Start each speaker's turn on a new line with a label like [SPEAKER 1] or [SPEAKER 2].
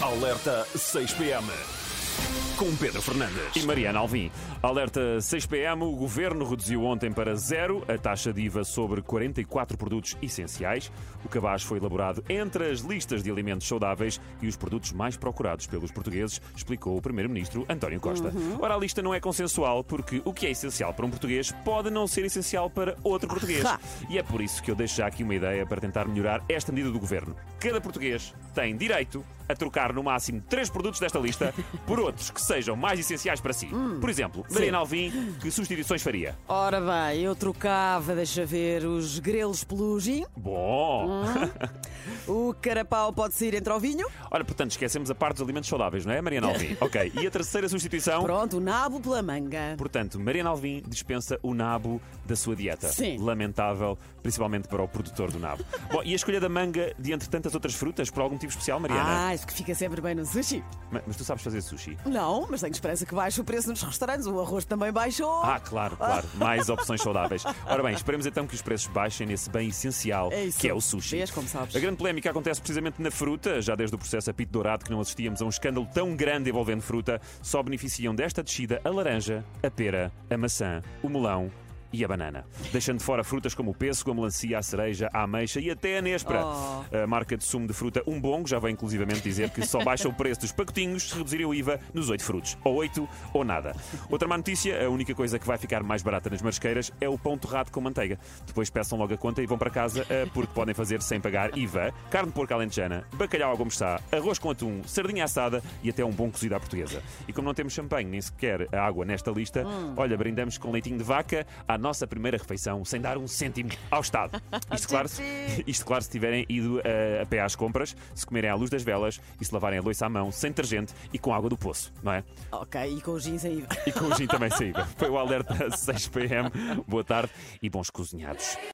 [SPEAKER 1] Alerta 6 PM. Com Pedro Fernandes.
[SPEAKER 2] E Mariana Alvim. Alerta 6 PM, o governo reduziu ontem para zero a taxa de IVA sobre 44 produtos essenciais. O cabaz foi elaborado entre as listas de alimentos saudáveis e os produtos mais procurados pelos portugueses, explicou o primeiro-ministro António Costa. Ora, a lista não é consensual porque o que é essencial para um português pode não ser essencial para outro português. E é por isso que eu deixo já aqui uma ideia para tentar melhorar esta medida do governo. Cada português tem direito a trocar no máximo três produtos desta lista por outros que sejam mais essenciais para si. Por exemplo, Mariana Alvim, que substituições faria?
[SPEAKER 3] Ora bem, eu trocava, deixa ver, os grelos pelo gin,
[SPEAKER 2] Bom!
[SPEAKER 3] o carapau pode sair entre o vinho,
[SPEAKER 2] Olha, portanto, esquecemos a parte dos alimentos saudáveis, não é, Mariana Alvim? ok. E a terceira substituição?
[SPEAKER 3] pronto, o nabo pela manga.
[SPEAKER 2] Portanto, Mariana Alvim dispensa o nabo da sua dieta.
[SPEAKER 3] Sim.
[SPEAKER 2] Lamentável, principalmente para o produtor do nabo. Bom, e a escolha da manga de entre tantas outras frutas, por algum motivo especial, Mariana?
[SPEAKER 3] Ah, isso que fica sempre bem no sushi.
[SPEAKER 2] Ma- Mas tu sabes fazer sushi?
[SPEAKER 3] Não, mas tenho esperança que baixe o preço nos restaurantes. O arroz também baixou.
[SPEAKER 2] Ah, claro, claro. Mais opções saudáveis. Ora bem, esperemos então que os preços baixem nesse bem essencial
[SPEAKER 3] É isso.
[SPEAKER 2] que é o sushi.
[SPEAKER 3] Vês como sabes.
[SPEAKER 2] A grande polémica acontece precisamente na fruta, já desde o processo apito dourado que não assistíamos a um escândalo tão grande envolvendo fruta, só beneficiam desta descida a laranja, a pera, a maçã, o melão e a banana. Deixando de fora frutas como o pêssego, a melancia, a cereja, a ameixa e até a nespra.
[SPEAKER 3] Oh.
[SPEAKER 2] A marca de sumo de fruta Umbongo já vem inclusivamente dizer que só baixa o preço dos pacotinhos se reduzirem o IVA nos oito frutos. Ou oito ou nada. Outra má notícia, a única coisa que vai ficar mais barata nas marisqueiras é o pão torrado com manteiga. Depois peçam logo a conta e vão para casa eh, porque podem fazer sem pagar IVA, carne de porco alentejana, bacalhau ao gomo está, arroz com atum, sardinha assada e até um bom cozido à portuguesa. E como não temos champanhe nem sequer água nesta lista, olha, brindamos com leitinho de vaca à nossa primeira refeição sem dar um cêntimo ao Estado. Isto claro, isto claro se tiverem ido eh, a pé às compras, se comerem à luz das velas e se lavarem a louça à mão, sem detergente e com água do poço, não é?
[SPEAKER 3] Ok, e com o gin IVA.
[SPEAKER 2] E com o gin também saída. Foi o alerta 6 pm. Boa tarde e bons cozinhados.